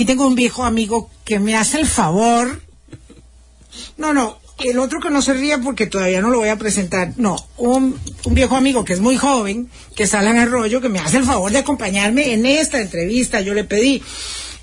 aquí tengo un viejo amigo que me hace el favor. No, no, el otro que no se ríe porque todavía no lo voy a presentar. No, un, un viejo amigo que es muy joven, que es Alan Arroyo, que me hace el favor de acompañarme en esta entrevista. Yo le pedí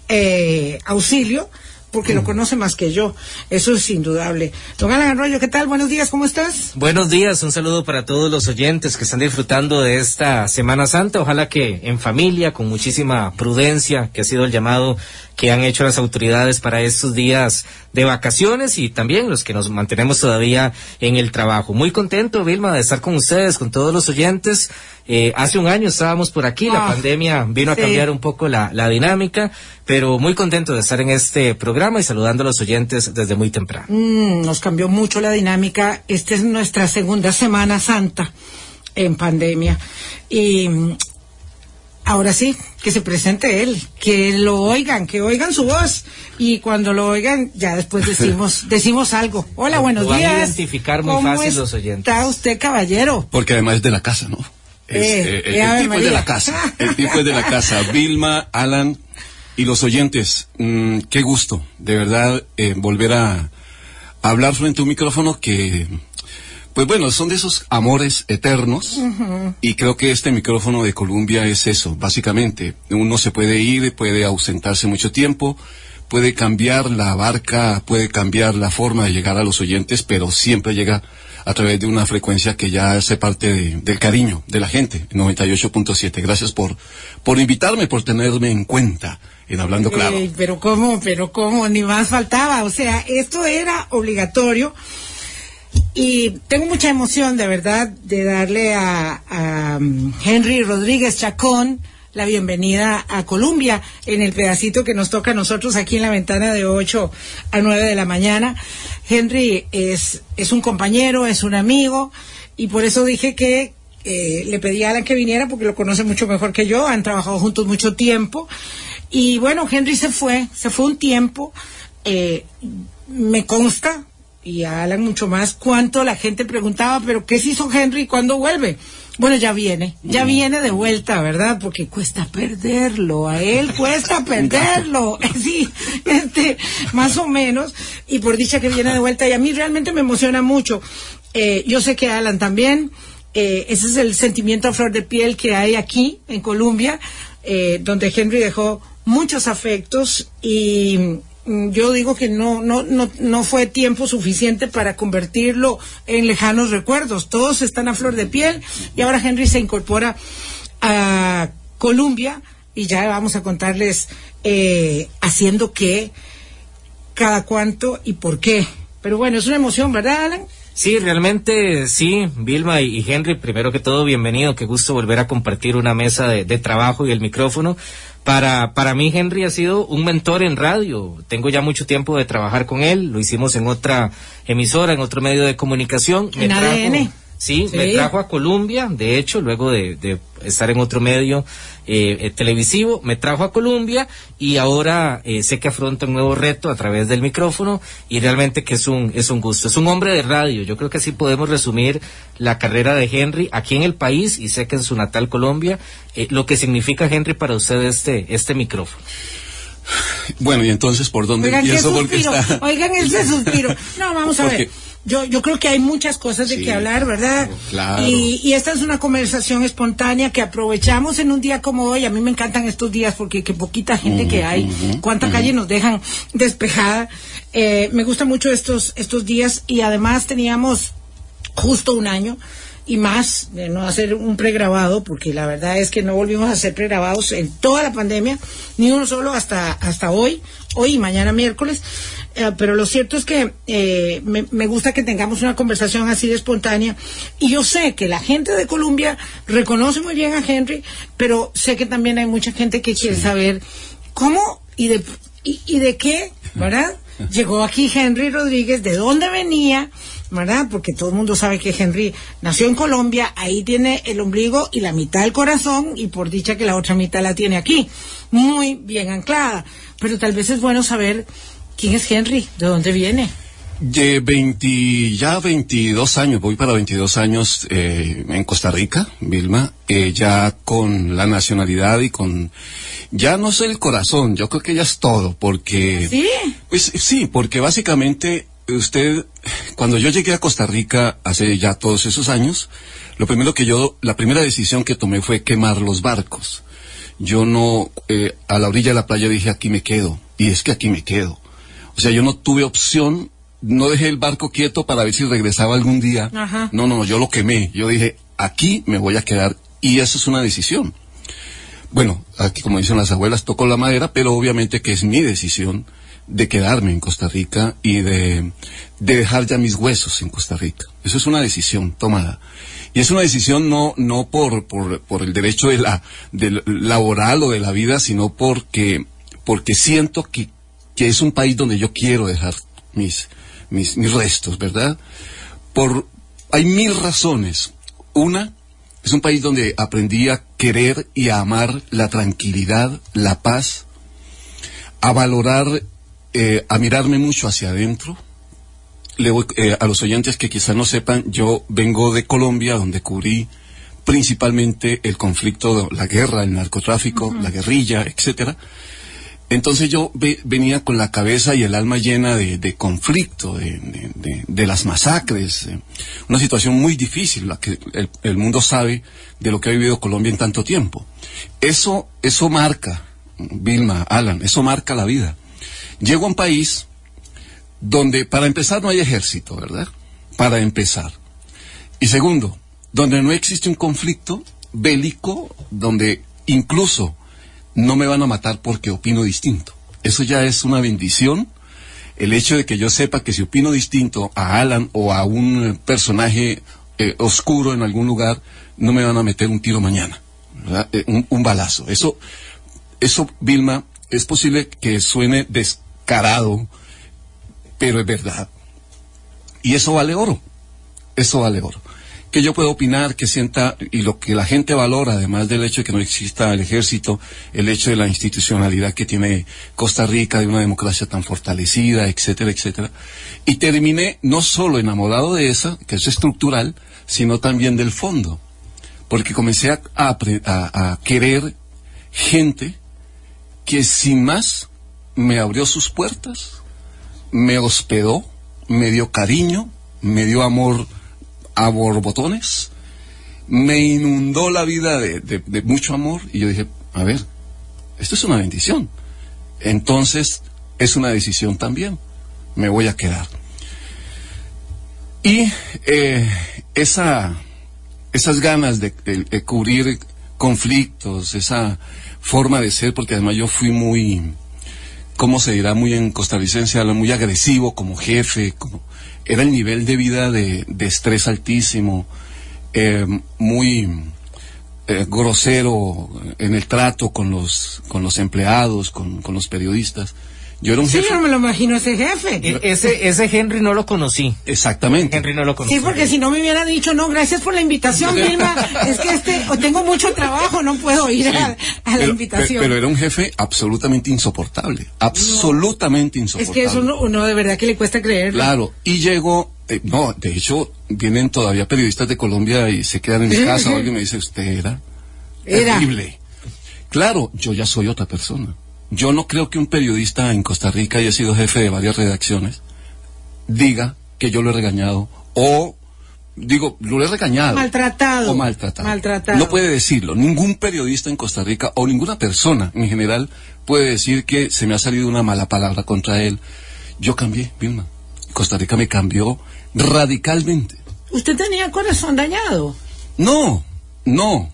eh, auxilio porque lo conoce más que yo. Eso es indudable. Don Alan Arroyo, ¿qué tal? Buenos días, ¿cómo estás? Buenos días, un saludo para todos los oyentes que están disfrutando de esta Semana Santa. Ojalá que en familia, con muchísima prudencia, que ha sido el llamado que han hecho las autoridades para estos días de vacaciones y también los que nos mantenemos todavía en el trabajo. Muy contento, Vilma, de estar con ustedes, con todos los oyentes. Eh, hace un año estábamos por aquí, la Ah, pandemia vino a cambiar un poco la, la dinámica, pero muy contento de estar en este programa y saludando a los oyentes desde muy temprano. Mm, nos cambió mucho la dinámica. Esta es nuestra segunda Semana Santa en pandemia. Y ahora sí, que se presente él, que lo oigan, que oigan su voz. Y cuando lo oigan, ya después decimos, decimos algo. Hola, buenos Lo van a días. identificar muy ¿Cómo fácil los oyentes. Está usted, caballero. Porque además es de la casa, ¿no? Es, Eh, eh, eh, el tipo es de la casa. El tipo es de la casa. Vilma, Alan y los oyentes, mm, qué gusto, de verdad, eh, volver a, a hablar frente a un micrófono que, pues bueno, son de esos amores eternos. Y creo que este micrófono de Columbia es eso, básicamente. Uno se puede ir, puede ausentarse mucho tiempo. Puede cambiar la barca, puede cambiar la forma de llegar a los oyentes, pero siempre llega a través de una frecuencia que ya hace parte de- del cariño de la gente, 98.7. Gracias por, por invitarme, por tenerme en cuenta en Hablando Claro. Pero cómo, pero cómo, ni más faltaba. O sea, esto era obligatorio. Y tengo mucha emoción, de verdad, de darle a, a, um, Henry Rodríguez Chacón la bienvenida a Colombia en el pedacito que nos toca a nosotros aquí en la ventana de 8 a 9 de la mañana. Henry es, es un compañero, es un amigo, y por eso dije que eh, le pedí a Alan que viniera porque lo conoce mucho mejor que yo, han trabajado juntos mucho tiempo. Y bueno, Henry se fue, se fue un tiempo. eh, me consta, y a Alan mucho más, cuánto la gente preguntaba, pero ¿qué se hizo Henry cuándo vuelve? Bueno, ya viene, ya viene de vuelta, ¿verdad? Porque cuesta perderlo, a él cuesta perderlo, sí, este, más o menos, y por dicha que viene de vuelta, y a mí realmente me emociona mucho. Eh, yo sé que Alan también, eh, ese es el sentimiento a flor de piel que hay aquí en Colombia, eh, donde Henry dejó muchos afectos y mm, yo digo que no, no, no, no fue tiempo suficiente para convertirlo en lejanos recuerdos. Todos están a flor de piel y ahora Henry se incorpora a Colombia y ya vamos a contarles eh, haciendo qué, cada cuánto y por qué. Pero bueno, es una emoción, ¿verdad, Alan? Sí, realmente sí, Vilma y, Henry, primero que todo, bienvenido, qué gusto volver a compartir una mesa de trabajo y el micrófono. Para, para mí, Henry ha sido un mentor en radio. Tengo ya mucho tiempo de trabajar con él, lo hicimos en otra emisora, en otro medio de comunicación. En ADN. Sí, Sí. me trajo a Colombia, de hecho, luego de, de estar en otro medio eh, eh, televisivo, me trajo a Colombia y ahora eh, sé que afronta un nuevo reto a través del micrófono y realmente que es un, es un gusto. Es un hombre de radio, yo creo que así podemos resumir la carrera de Henry aquí en el país y sé que en su natal Colombia, eh, lo que significa Henry para usted este, este micrófono. Bueno, y entonces, ¿por dónde Oigan, qué empiezo? Porque suspiro. está... Oigan, ese suspiro. No, vamos a Porque- ver. Yo, yo creo que hay muchas cosas de Sí, que hablar, ¿verdad? claro. Y, y esta es una conversación espontánea que aprovechamos en un día como hoy. A mí me encantan estos días porque qué poquita gente que hay, cuánta calle nos dejan despejada. Eh, me gustan mucho estos, estos días y además teníamos justo un año y más de no hacer un pregrabado, porque la verdad es que no volvimos a hacer pregrabados en toda la pandemia, ni uno solo hasta, hasta hoy, hoy y mañana miércoles. Eh, pero lo cierto es que eh, me, me gusta que tengamos una conversación así de espontánea. Y yo sé que la gente de Colombia reconoce muy bien a Henry, pero sé que también hay mucha gente que quiere saber cómo y de, y, y de qué, ¿verdad? Llegó aquí Henry Rodríguez, de dónde venía, ¿verdad? Porque todo el mundo sabe que Henry nació en Colombia, ahí tiene el ombligo y la mitad del corazón, y por dicha que la otra mitad la tiene aquí, muy bien anclada. Pero tal vez es bueno saber quién es Henry, de dónde viene. De 20, ya 22 años, voy para 22 años eh, en Costa Rica, Vilma, eh, ya con la nacionalidad y con, ya no sé el corazón, yo creo que ya es todo, porque... ¿Sí? Pues sí, porque básicamente usted, cuando yo llegué a Costa Rica hace ya todos esos años, lo primero que yo, la primera decisión que tomé fue quemar los barcos. Yo no, eh, a la orilla de la playa dije aquí me quedo, y es que aquí me quedo. O sea, yo no tuve opción no dejé el barco quieto para ver si regresaba algún día. Ajá. No, no, yo lo quemé. Yo dije, aquí me voy a quedar. Y eso es una decisión. Bueno, aquí como dicen las abuelas, toco la madera, pero obviamente que es mi decisión de quedarme en Costa Rica y de, de dejar ya mis huesos en Costa Rica. Eso es una decisión tomada. Y es una decisión no, no por, por, por el derecho de la, del laboral o de la vida, sino porque, porque siento que, que es un país donde yo quiero dejar mis, mis, mis restos, ¿verdad? Por, hay mil razones. Una, es un país donde aprendí a querer y a amar la tranquilidad, la paz, a valorar, eh, a mirarme mucho hacia adentro. Le voy, eh, a los oyentes que quizás no sepan, yo vengo de Colombia, donde cubrí principalmente el conflicto, la guerra, el narcotráfico, la guerrilla, etcétera. Entonces yo ve, venía con la cabeza y el alma llena de, de conflicto, de, de, de, las masacres, eh, una situación muy difícil, la que el, el, mundo sabe de lo que ha vivido Colombia en tanto tiempo. Eso, eso marca, Vilma, Alan, eso marca la vida. Llego a un país donde, para empezar, no hay ejército, ¿verdad? Para empezar. Y segundo, donde no existe un conflicto bélico, donde incluso no me van a matar porque opino distinto. Eso ya es una bendición. El hecho de que yo sepa que si opino distinto a Alan o a un personaje eh, oscuro en algún lugar, no me van a meter un tiro mañana, eh, un, un, balazo. Eso, eso, Vilma, es posible que suene descarado, pero es verdad. Y eso vale oro. Eso vale oro que yo puedo opinar, que sienta, y lo que la gente valora, además del hecho de que no exista el ejército, el hecho de la institucionalidad que tiene Costa Rica, de una democracia tan fortalecida, etcétera, etcétera. Y terminé no solo enamorado de esa, que es estructural, sino también del fondo. Porque comencé a, a querer gente que sin más me abrió sus puertas, me hospedó, me dio cariño, me dio amor a borbotones, me inundó la vida de, mucho amor y yo dije, a ver, esto es una bendición. Entonces es una decisión también. Me voy a quedar. Y eh, esa, esas ganas de, de, cubrir conflictos, esa forma de ser, porque además yo fui muy, ¿cómo se dirá? Muy en costarricense, muy agresivo como jefe, como era el nivel de vida de, de estrés altísimo, eh, muy eh, grosero en el trato con los, con los empleados, con, con los periodistas. Yo era un sí, jefe. yo me lo imagino ese jefe. E ese, ese Henry no lo conocí. Exactamente. Henry no lo conocí. Sí, porque si no me hubiera dicho, no, gracias por la invitación, Vilma. es que este, tengo mucho trabajo, no puedo ir sí, a, a, la pero, invitación. Pero, era un jefe absolutamente insoportable. Absolutamente no. insoportable. Es que eso uno, uno, de verdad que le cuesta creer. Claro. Y llegó, eh, no, de hecho, vienen todavía periodistas de Colombia y se quedan en mi casa o alguien me dice, usted era, era. terrible. Claro, yo ya soy otra persona. Yo no creo que un periodista en Costa Rica haya sido jefe de varias redacciones diga que yo lo he regañado o digo, lo he regañado. Maltratado. O maltratado. Maltratado. No puede decirlo. Ningún periodista en Costa Rica o ninguna persona en general puede decir que se me ha salido una mala palabra contra él. Yo cambié, Vilma. Costa Rica me cambió radicalmente. ¿Usted tenía corazón dañado? No, no.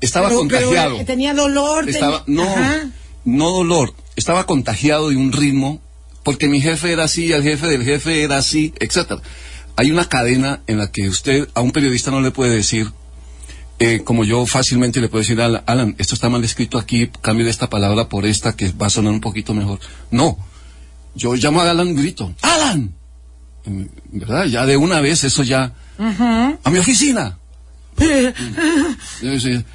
Estaba pero, contagiado. Pero tenía dolor. Estaba, no. Ajá no dolor, estaba contagiado de un ritmo, porque mi jefe era así, el jefe del jefe era así, etcétera. Hay una cadena en la que usted a un periodista no le puede decir, eh, como yo fácilmente le puedo decir, Alan, Alan, esto está mal escrito aquí, cambie esta palabra por esta que va a sonar un poquito mejor. No, yo llamo a Alan y grito, Alan, ¿verdad? Ya de una vez eso ya, uh -huh. a mi oficina.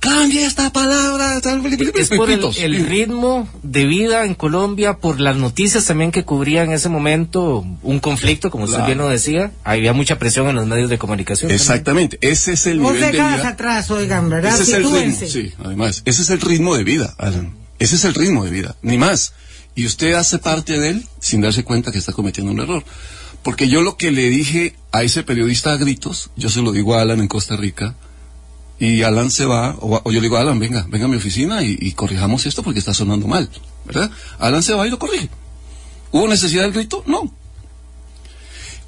cambia esta palabra. Es por el, el, ritmo de vida en Colombia, por las noticias también que cubría en ese momento un conflicto, como usted bien lo decía. Había mucha presión en los medios de comunicación. Exactamente, ese es el nivel de vida. atrás, oigan, ¿verdad? Ese es el ritmo, sí, además, ese es el ritmo de vida, Alan. Ese es el ritmo de vida, ni más. Y usted hace parte de él sin darse cuenta que está cometiendo un error. Porque yo lo que le dije a ese periodista a gritos, yo se lo digo a Alan en Costa Rica, y Alan se va, o, yo le digo, Alan, venga, venga a mi oficina y, corrijamos esto porque está sonando mal, ¿verdad? Alan se va y lo corrige. ¿Hubo necesidad del grito? No.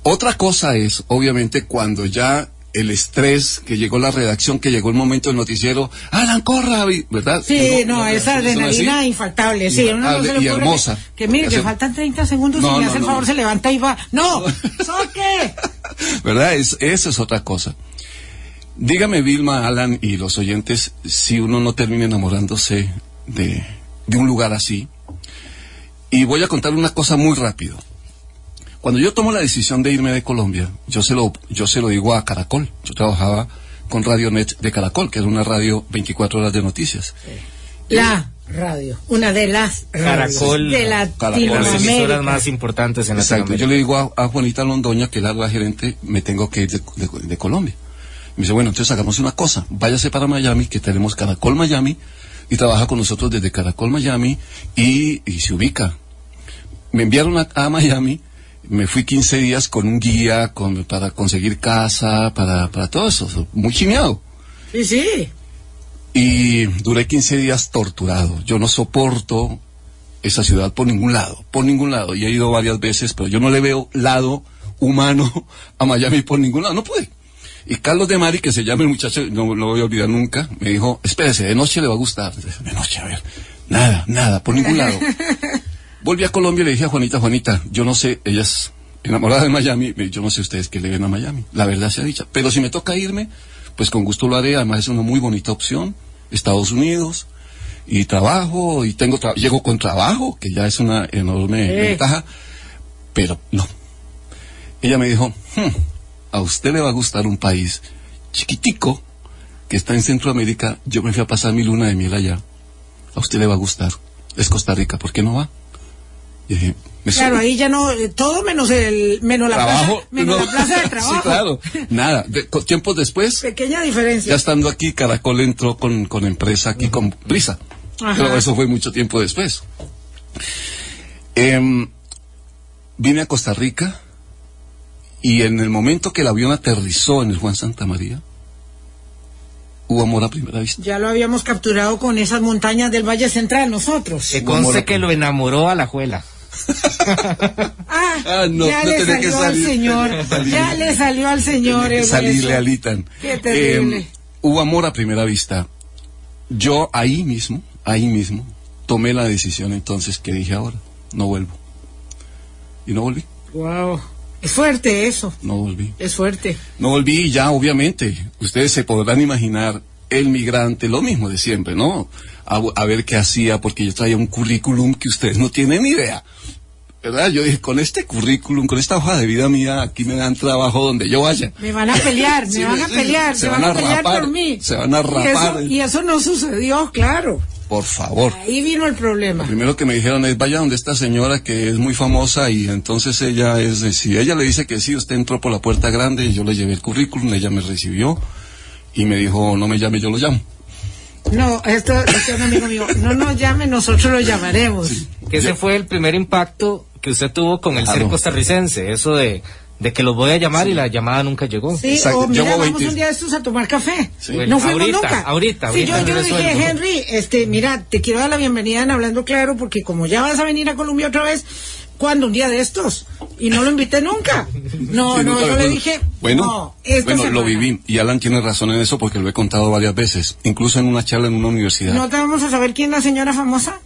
Otra cosa es, obviamente, cuando ya el estrés, que llegó la redacción, que llegó el momento del noticiero, Alan, corra, ¿verdad? Sí, no, esa adrenalina infaltable, sí, una y hermosa. Que, mire, que faltan 30 segundos y me hace el favor, se levanta y va. ¡No! ¿Soque? ¿Verdad? Es, esa es otra cosa. Dígame, Vilma, Alan y los oyentes, si uno no termina enamorándose de, de un lugar así. Y voy a contar una cosa muy rápido. Cuando yo tomo la decisión de irme de Colombia, yo se lo, yo se lo digo a Caracol. Yo trabajaba con Radio Net de Caracol, que era una radio 24 horas de noticias. La radio, una de las Caracol, de Latinoamérica. las emisoras más importantes en Exacto. Yo le digo a, Juanita Londoña, que es la gerente, me tengo que ir de Colombia. Me dice, bueno, entonces hagamos una cosa, váyase para Miami, que tenemos Caracol Miami, y trabaja con nosotros desde Caracol Miami, y, se ubica. Me enviaron a, Miami, me fui 15 días con un guía con, para conseguir casa, para, para todo eso, muy chimeado. Sí, sí. Y duré 15 días torturado. Yo no soporto esa ciudad por ningún lado, por ningún lado. Y he ido varias veces, pero yo no le veo lado humano a Miami por ningún lado. No pude. Y Carlos de Mari, que se llama el muchacho, no lo voy a olvidar nunca, me dijo, espérese, de noche le va a gustar. De noche, a ver. Nada, nada, por ningún lado. Volví a Colombia y le dije a Juanita, Juanita, yo no sé, ella es enamorada de Miami, yo no sé ustedes qué le ven a Miami. La verdad se ha dicho. Pero si me toca irme, pues con gusto lo haré. Además es una muy bonita opción. Estados Unidos, y trabajo, y tengo llego con trabajo, que ya es una enorme ventaja. Pero no. Ella me dijo, hmm, a usted le va a gustar un país chiquitico que está en Centroamérica. Yo me fui a pasar mi luna de miel allá. A usted le va a gustar. Es Costa Rica, ¿por qué no va? Y dije, claro, ahí ya no, eh, todo menos el, menos la plaza, menos la plaza de trabajo. Sí, claro, nada. tiempos después. Pequeña diferencia. Ya estando aquí, Caracol entró con, con empresa aquí con prisa. Pero eso fue mucho tiempo después. Em, vine a Costa Rica y en el momento que el avión aterrizó en el Juan Santa María, hubo amor a primera vista. Ya lo habíamos capturado con esas montañas del Valle Central nosotros. Que conste que lo enamoró a la juela. ah, ah no, ya le salió al señor. Ya le salió al señor. Salirle alitan. Qué terrible. Eh, hubo amor a primera vista. Yo ahí mismo, ahí mismo, tomé la decisión entonces que dije ahora, no vuelvo. Y no volví. Wow. Es fuerte eso. No volví. Es fuerte. No volví y ya, obviamente, ustedes se podrán imaginar el migrante, lo mismo de siempre, ¿no? A, ver qué hacía, porque yo traía un currículum que ustedes no tienen ni idea. ¿Verdad? Yo dije, con este currículum, con esta hoja de vida mía, aquí me dan trabajo donde yo vaya. Me van a pelear, me van a pelear, se, van, a, pelear por mí. Se van a rapar. y eso no sucedió, claro. Por favor. Ahí vino el problema. Lo primero que me dijeron es, vaya donde esta señora que es muy famosa y entonces ella es, si ella le dice que sí, usted entró por la puerta grande y yo le llevé el currículum, ella me recibió y me dijo, no me llame, yo lo llamo. No, esto, es un amigo mío, no nos llame, nosotros lo llamaremos. Que ese fue el primer impacto que usted tuvo con el ser costarricense, eso de de que los voy a llamar y la llamada nunca llegó. Sí, Exacto. o mira, vamos un día de estos a tomar café. no fuimos ahorita, nunca. Ahorita, sí, yo, yo dije, Henry, este, mira, te quiero dar la bienvenida en Hablando Claro porque como ya vas a venir a Colombia otra vez, ¿cuándo? Un día de estos. Y no lo invité nunca. No, no, yo le dije, bueno, no, bueno, lo viví. Y Alan tiene razón en eso porque lo he contado varias veces, incluso en una charla en una universidad. ¿No te vamos a saber quién es la señora famosa?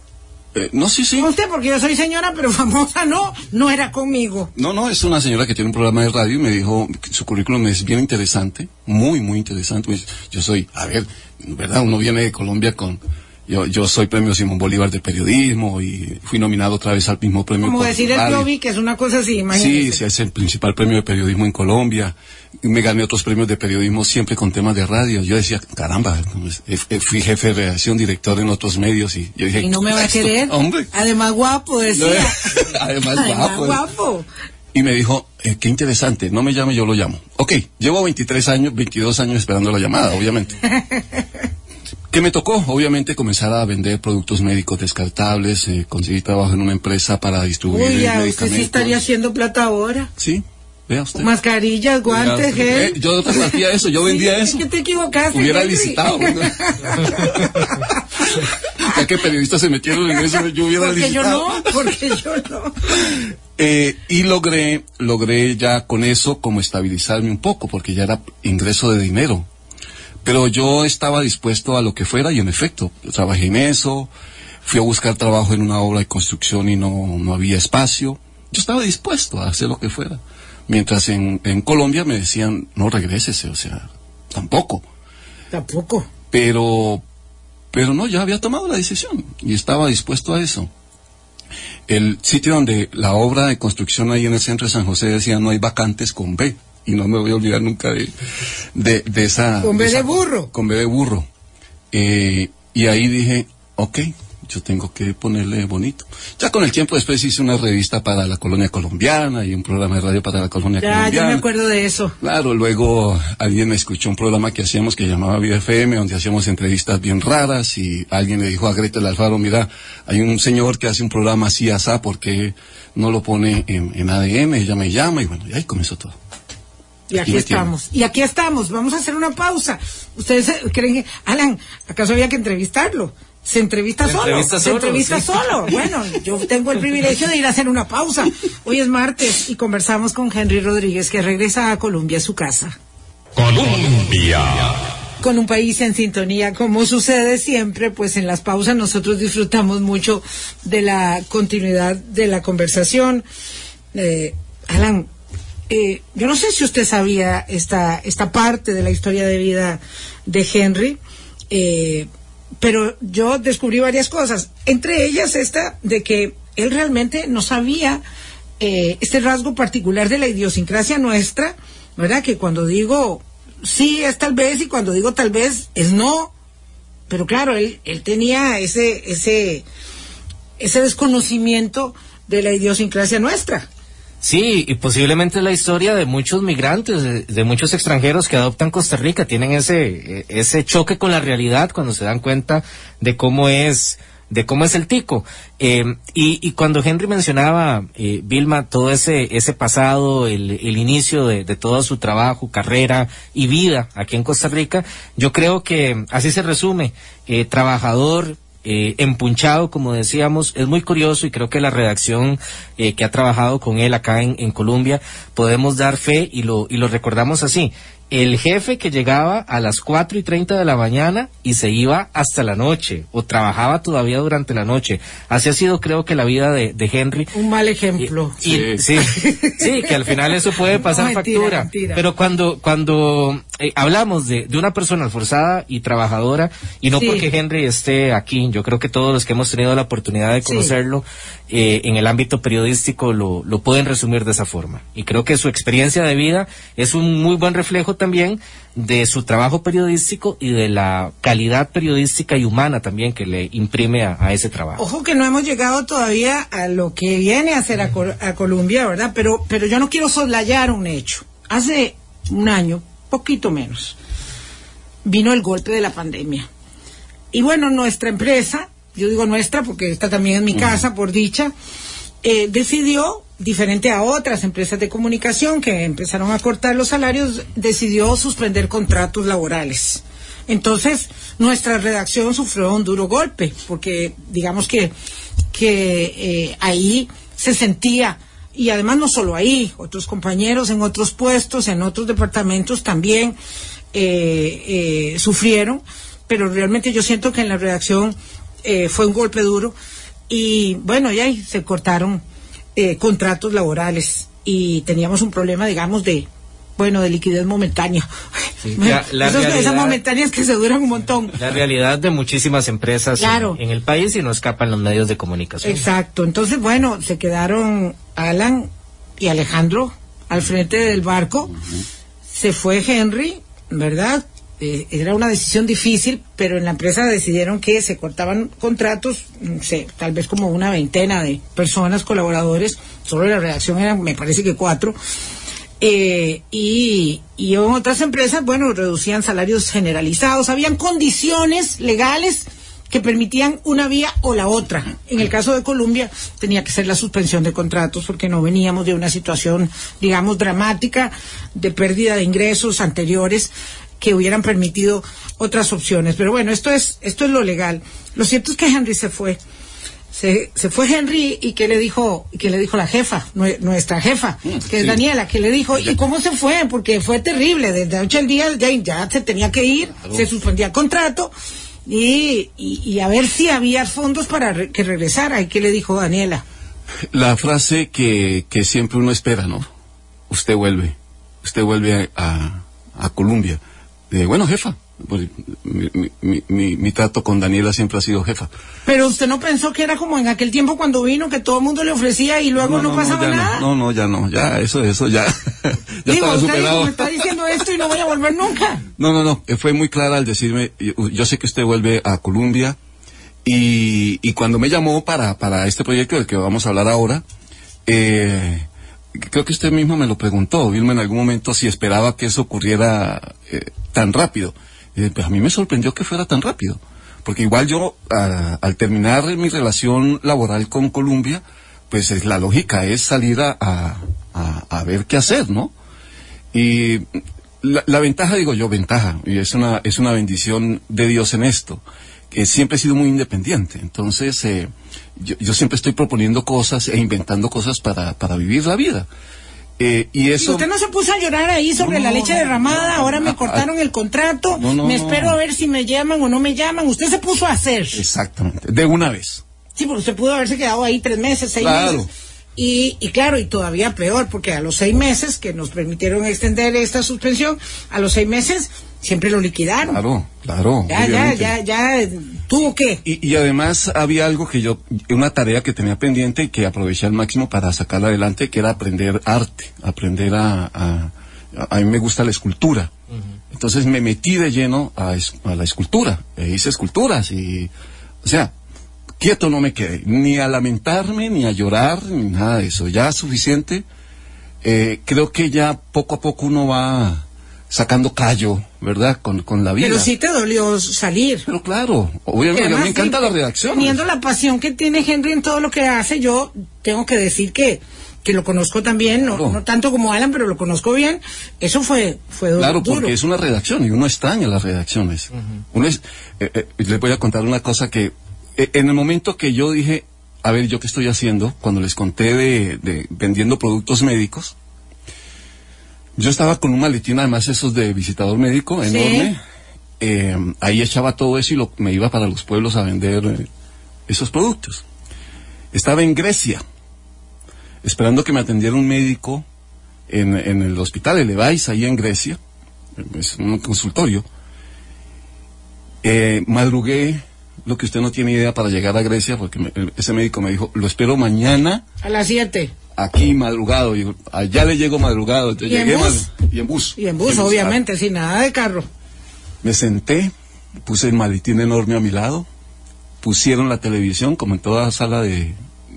Eh, no, sí, sí. Usted, porque yo soy señora, pero famosa no, no era conmigo. No, no, es una señora que tiene un programa de radio y me dijo su currículum es bien interesante, muy, muy interesante. Yo soy, a ver, ¿verdad? Uno viene de Colombia con Yo, yo soy premio Simón Bolívar de periodismo y fui nominado otra vez al mismo premio. Como decir el. Globi, que es una cosa así, Sí, imagínese. sí, es el principal premio de periodismo en Colombia. Me gané otros premios de periodismo siempre con temas de radio. Yo decía, caramba, pues, eh, eh, fui jefe de redacción, director en otros medios y yo dije, Y no me va a "Esto, querer. Hombre. Además guapo, decía. Además Además guapo. guapo. Y me dijo, eh, qué interesante, no me llame, yo lo llamo. Ok, llevo 23 años, 22 años esperando la llamada, obviamente. ¿Qué me tocó? Obviamente comenzar a vender productos médicos descartables, eh, conseguí trabajo en una empresa para distribuir Uy, ya, usted medicamentos. sí estaría haciendo plata ahora. Sí, vea usted. Mascarillas, guantes, usted. gel. Eh, yo hacía eso, yo vendía Sí, eso. Es que te equivocaste. Hubiera Henry. licitado. ¿no? ya que periodistas se metieron en eso, yo hubiera Porque yo licitado. no, porque yo no. Eh, y logré, logré ya con eso como estabilizarme un poco, porque ya era ingreso de dinero. Pero yo estaba dispuesto a lo que fuera y en efecto, trabajé en eso, fui a buscar trabajo en una obra de construcción y no, no había espacio. Yo estaba dispuesto a hacer lo que fuera. Mientras en, en Colombia me decían, no regrésese, o sea, tampoco. Tampoco. Pero, pero no, ya había tomado la decisión y estaba dispuesto a eso. El sitio donde la obra de construcción ahí en el centro de San José decía no hay vacantes con B. Y no me voy a olvidar nunca de, de, de esa... Con B de esa- burro. Con B de burro. Eh, y ahí dije, ok, yo tengo que ponerle bonito. Ya con el tiempo después hice una revista para la colonia colombiana y un programa de radio para la colonia Ya, colombiana. yo me acuerdo de eso. Claro, luego alguien me escuchó un programa que hacíamos que llamaba Vida FM, donde hacíamos entrevistas bien raras y alguien le dijo a Gretel Alfaro, mira, hay un señor que hace un programa así, asá, ¿por qué no lo pone en, en ADN? Ella me llama y bueno, y ahí comenzó todo. Y aquí tiene. estamos. Y aquí estamos. Vamos a hacer una pausa. Ustedes creen que, Alan, ¿acaso había que entrevistarlo? Se entrevista Se solo. entrevista se solo, entrevista sí. solo. Bueno, yo tengo el privilegio de ir a hacer una pausa. Hoy es martes y conversamos con Henry Rodríguez, que regresa a Colombia, a su casa. Colombia. con un país en sintonía, como sucede siempre, pues en las pausas nosotros disfrutamos mucho de la continuidad de la conversación. Eh, Alan, eh, yo no sé si usted sabía esta, esta parte de la historia de vida de Henry, eh, pero yo descubrí varias cosas, entre ellas esta de que él realmente no sabía eh, este rasgo particular de la idiosincrasia nuestra, ¿verdad? Que cuando digo sí es tal vez y cuando digo tal vez es no, pero claro, él, él tenía ese, ese, ese desconocimiento de la idiosincrasia nuestra. Sí, y posiblemente la historia de muchos migrantes, de, muchos extranjeros que adoptan Costa Rica, tienen ese, eh, ese choque con la realidad cuando se dan cuenta de cómo es, de cómo es el tico. Eh, y, y cuando Henry mencionaba, eh, Vilma, todo ese, ese pasado, el, el inicio de, de todo su trabajo, carrera y vida aquí en Costa Rica, yo creo que así se resume, eh, trabajador, eh, empunchado, como decíamos, es muy curioso y creo que la redacción eh, que ha trabajado con él acá en, en Colombia podemos dar fe y lo, y lo recordamos así. El jefe que llegaba a las 4 y 30 de la mañana y se iba hasta la noche o trabajaba todavía durante la noche. Así ha sido creo que la vida de, de Henry. Un mal ejemplo. Y- y- sí. sí, que al final eso puede pasar No, mentira, factura. mentira. Pero cuando, cuando eh, hablamos de, de una persona esforzada y trabajadora, y no Sí. porque Henry esté aquí, yo creo que todos los que hemos tenido la oportunidad de Sí. Eh, en el ámbito periodístico lo, lo pueden resumir de esa forma. Y creo que su experiencia de vida es un muy buen reflejo también de su trabajo periodístico y de la calidad periodística y humana también que le imprime a, a ese trabajo. Ojo que no hemos llegado todavía a lo que viene a hacer a, Col- a Colombia, ¿verdad? Pero, pero yo no quiero soslayar un hecho. Hace un año, poquito menos, vino el golpe de la pandemia. Y bueno, nuestra empresa, yo digo nuestra porque está también en mi casa, por dicha, eh, decidió, diferente a otras empresas de comunicación que empezaron a cortar los salarios, decidió suspender contratos laborales. Entonces, nuestra redacción sufrió un duro golpe, porque digamos que, que eh, ahí se sentía, y además no solo ahí, otros compañeros en otros puestos, en otros departamentos también eh, eh, sufrieron, pero realmente yo siento que en la redacción eh, fue un golpe duro y bueno, ya ahí se cortaron eh, contratos laborales y teníamos un problema, digamos, de, bueno, de liquidez momentánea. Sí, la- la Esos- realidad- esas momentáneas que se duran un montón. La realidad de muchísimas empresas Claro. en, el país y no escapan los medios de comunicación. Exacto. Entonces, bueno, se quedaron Alan y Alejandro al frente del barco. Se fue Henry, ¿verdad? Eh, era una decisión difícil, pero en la empresa decidieron que se cortaban contratos, sé, tal vez como una veintena de personas, colaboradores, solo la redacción eran, me parece que cuatro. Eh, y, y en otras empresas, bueno, reducían salarios generalizados, habían condiciones legales que permitían una vía o la otra. En el caso de Colombia tenía que ser la suspensión de contratos porque no veníamos de una situación, digamos, dramática de pérdida de ingresos anteriores que hubieran permitido otras opciones. Pero bueno, esto es esto es lo legal. Lo cierto es que Henry se fue. Se, se fue Henry y qué le dijo y qué le dijo la jefa, nue- nuestra jefa, que es sí. Daniela, que le dijo y cómo se fue porque fue terrible desde noche al día ya, ya se tenía que ir, se suspendía el contrato y, y, y a ver si había fondos para re- que regresara. ¿Y qué le dijo Daniela? La frase que, que siempre uno espera, ¿no? Usted vuelve, usted vuelve a, a Colombia. Eh, bueno, jefa, pues, mi, mi- mi- mi- trato con Daniela siempre ha sido jefa. Pero usted no pensó que era como en aquel tiempo cuando vino que todo el mundo le ofrecía y luego no, pasaba nada. No, no, ya no, ya, eso, eso, ya, ya Digo, estaba usted dijo, superado. me está diciendo esto y no voy a volver nunca. No, no, no, eh, fue muy clara al decirme, yo, yo sé que usted vuelve a Colombia y, y cuando me llamó para, para este proyecto del que vamos a hablar ahora, eh, creo que usted mismo me lo preguntó, Vilma, en algún momento si esperaba que eso ocurriera eh, tan rápido. Eh, pues a mí me sorprendió que fuera tan rápido, porque igual yo, al terminar mi relación laboral con Colombia, pues es- la lógica es salir a, a- a- a ver qué hacer, ¿no? Y la, la ventaja, digo yo, ventaja, y es una, es una bendición de Dios en esto, que siempre he sido muy independiente. Entonces, eh, yo, yo siempre estoy proponiendo cosas e inventando cosas para, para vivir la vida. Eh, y Y eso... usted no se puso a llorar ahí sobre No, la leche derramada, ahora me cortaron el contrato, no, no, me espero a ver si me llaman o no me llaman. Usted se puso a hacer. Exactamente, de una vez. Sí, porque usted pudo haberse quedado ahí tres meses, seis Claro. meses. Y, y claro, y todavía peor, porque a los seis meses que nos permitieron extender esta suspensión, a los seis meses siempre lo liquidaron. Claro, claro. ya, ya, obviamente. ya, ya, ¿tuvo qué? Y, y además había algo que yo, una tarea que tenía pendiente y que aproveché al máximo para sacarla adelante, que era aprender arte, aprender a, a, a mí me gusta la escultura. Entonces me metí de lleno a, a la escultura, e hice esculturas y, o sea, quieto no me quedé, ni a lamentarme, ni a llorar, ni nada de eso, ya suficiente. Eh, creo que ya poco a poco uno va sacando callo, ¿verdad? Con, con la vida. Pero sí te dolió salir. Pero claro, obviamente, a mí Además, me encanta sí, la redacción. Teniendo la pasión que tiene Henry en todo lo que hace, yo tengo que decir que, que lo conozco también, no, Claro. no tanto como Alan, pero lo conozco bien. Eso fue, fue du- Claro, duro. porque es una redacción y uno extraña las redacciones. Uno es, eh, eh, les voy a contar una cosa que eh, en el momento que yo dije, a ver, ¿yo qué estoy haciendo? Cuando les conté de, de vendiendo productos médicos, yo estaba con un maletín, además esos de visitador médico, Sí. enorme. Eh, ahí echaba todo eso y lo, me iba para los pueblos a vender eh, esos productos. Estaba en Grecia, esperando que me atendiera un médico en, en el hospital Elevais, ahí en Grecia, es un consultorio. Eh, madrugué, lo que usted no tiene idea, para llegar a Grecia, porque me- el- ese médico me dijo, lo espero mañana, A las siete. Aquí madrugado. Y allá le llego madrugado. Entonces ¿Y en llegué bus? mad- y en bus. Y en bus, obviamente, sin nada de carro. Me senté, puse el maletín enorme a mi lado, pusieron la televisión, como en toda sala de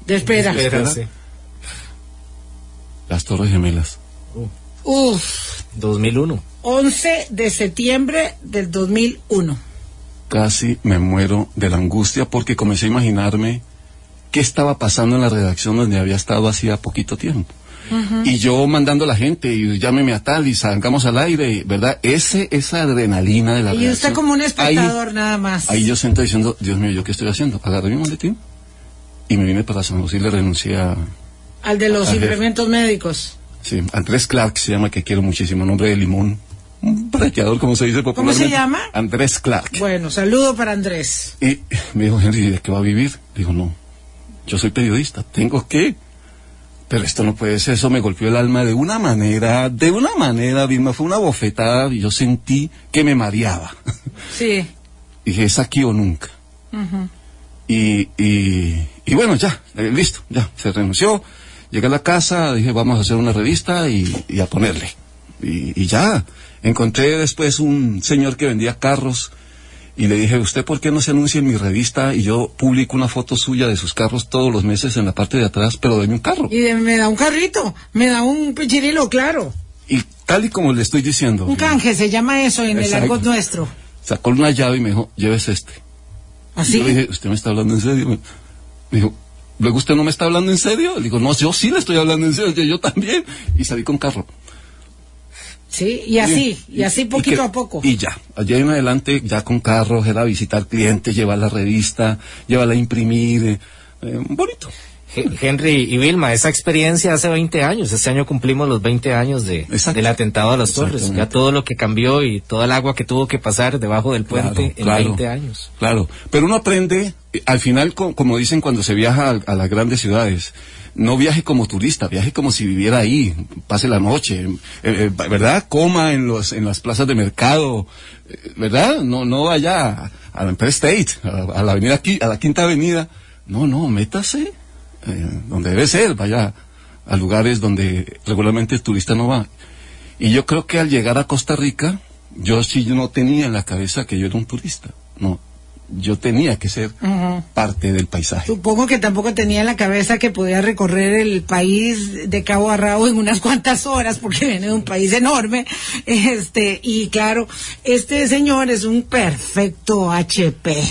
De espera. Espera, sí. las Torres Gemelas. Uf, 2001. 11 de septiembre del 2001. Casi me muero de la angustia porque comencé a imaginarme qué estaba pasando en la redacción donde había estado hacía poquito tiempo. Y yo mandando a la gente, y llámeme a tal, y salgamos al aire, ¿verdad? Ese, esa adrenalina de la Y usted como un Ahí- espectador nada más. Ahí yo senté diciendo, Dios mío, ¿yo qué estoy haciendo? Agarré mi maletín y me vine para San José y le renuncié a, Al de los implementos médicos. sí, Andrés Clark se llama, que quiero muchísimo, nombre de limón. Un brequeador, como se dice popularmente. se llama? Andrés Clark. Bueno, saludo para Andrés. Y me dijo, Henry, ¿de qué va a vivir? Digo, no, yo soy periodista, tengo que pero esto no puede ser, eso me golpeó el alma de una manera, de una manera, Vilma, fue una bofetada y yo sentí que me mareaba. Sí. Dije, es aquí o nunca. y, y, y bueno, ya, eh, listo, ya, se renunció. Llegué a la casa, dije, vamos a hacer una revista y, y a ponerle. Y, y ya, encontré después un señor que vendía carros y le dije, ¿usted por qué no se anuncia en mi revista? Y yo publico una foto suya de sus carros todos los meses en la parte de atrás, pero deme un carro. Y de- me da un carrito, me da un pichirilo, claro. Y tal y como le estoy diciendo. Un canje, se llama eso en el argot nuestro. Sacó una llave y me dijo, llévese este. Así. Yo le dije, ¿usted me está hablando en serio? Me me dijo, ¿luego usted no me está hablando en serio? Le digo, no, yo sí le estoy hablando en serio, yo, yo también. Y salí con carro. Sí, y así, y, así poquito que- a poco. Y ya, allá en adelante, ya con carros, era visitar clientes, llevar la revista, llevarla a imprimir, eh, eh, bonito. He- Henry y Vilma, esa experiencia hace 20 años. Este año cumplimos los 20 años de, del atentado a las torres. Ya todo lo que cambió y toda el agua que tuvo que pasar debajo del puente Claro, claro. en 20 años. Claro, pero uno aprende, eh, al final, co- como dicen cuando se viaja a, a las grandes ciudades, no viaje como turista, viaje como si viviera ahí, pase la noche, eh, eh, ¿verdad? Coma en los en las plazas de mercado, eh, ¿verdad? No no vaya a, la Empire State, a, a la avenida aquí, a la Quinta Avenida, no, no, métase donde debe ser, vaya a lugares donde regularmente el turista no va. Y yo creo que al llegar a Costa Rica, yo sí no tenía en la cabeza que yo era un turista. No, yo tenía que ser parte del paisaje. Supongo que tampoco tenía en la cabeza que podía recorrer el país de cabo a rabo en unas cuantas horas, porque viene de un país enorme. Este, y claro, este señor es un perfecto HP.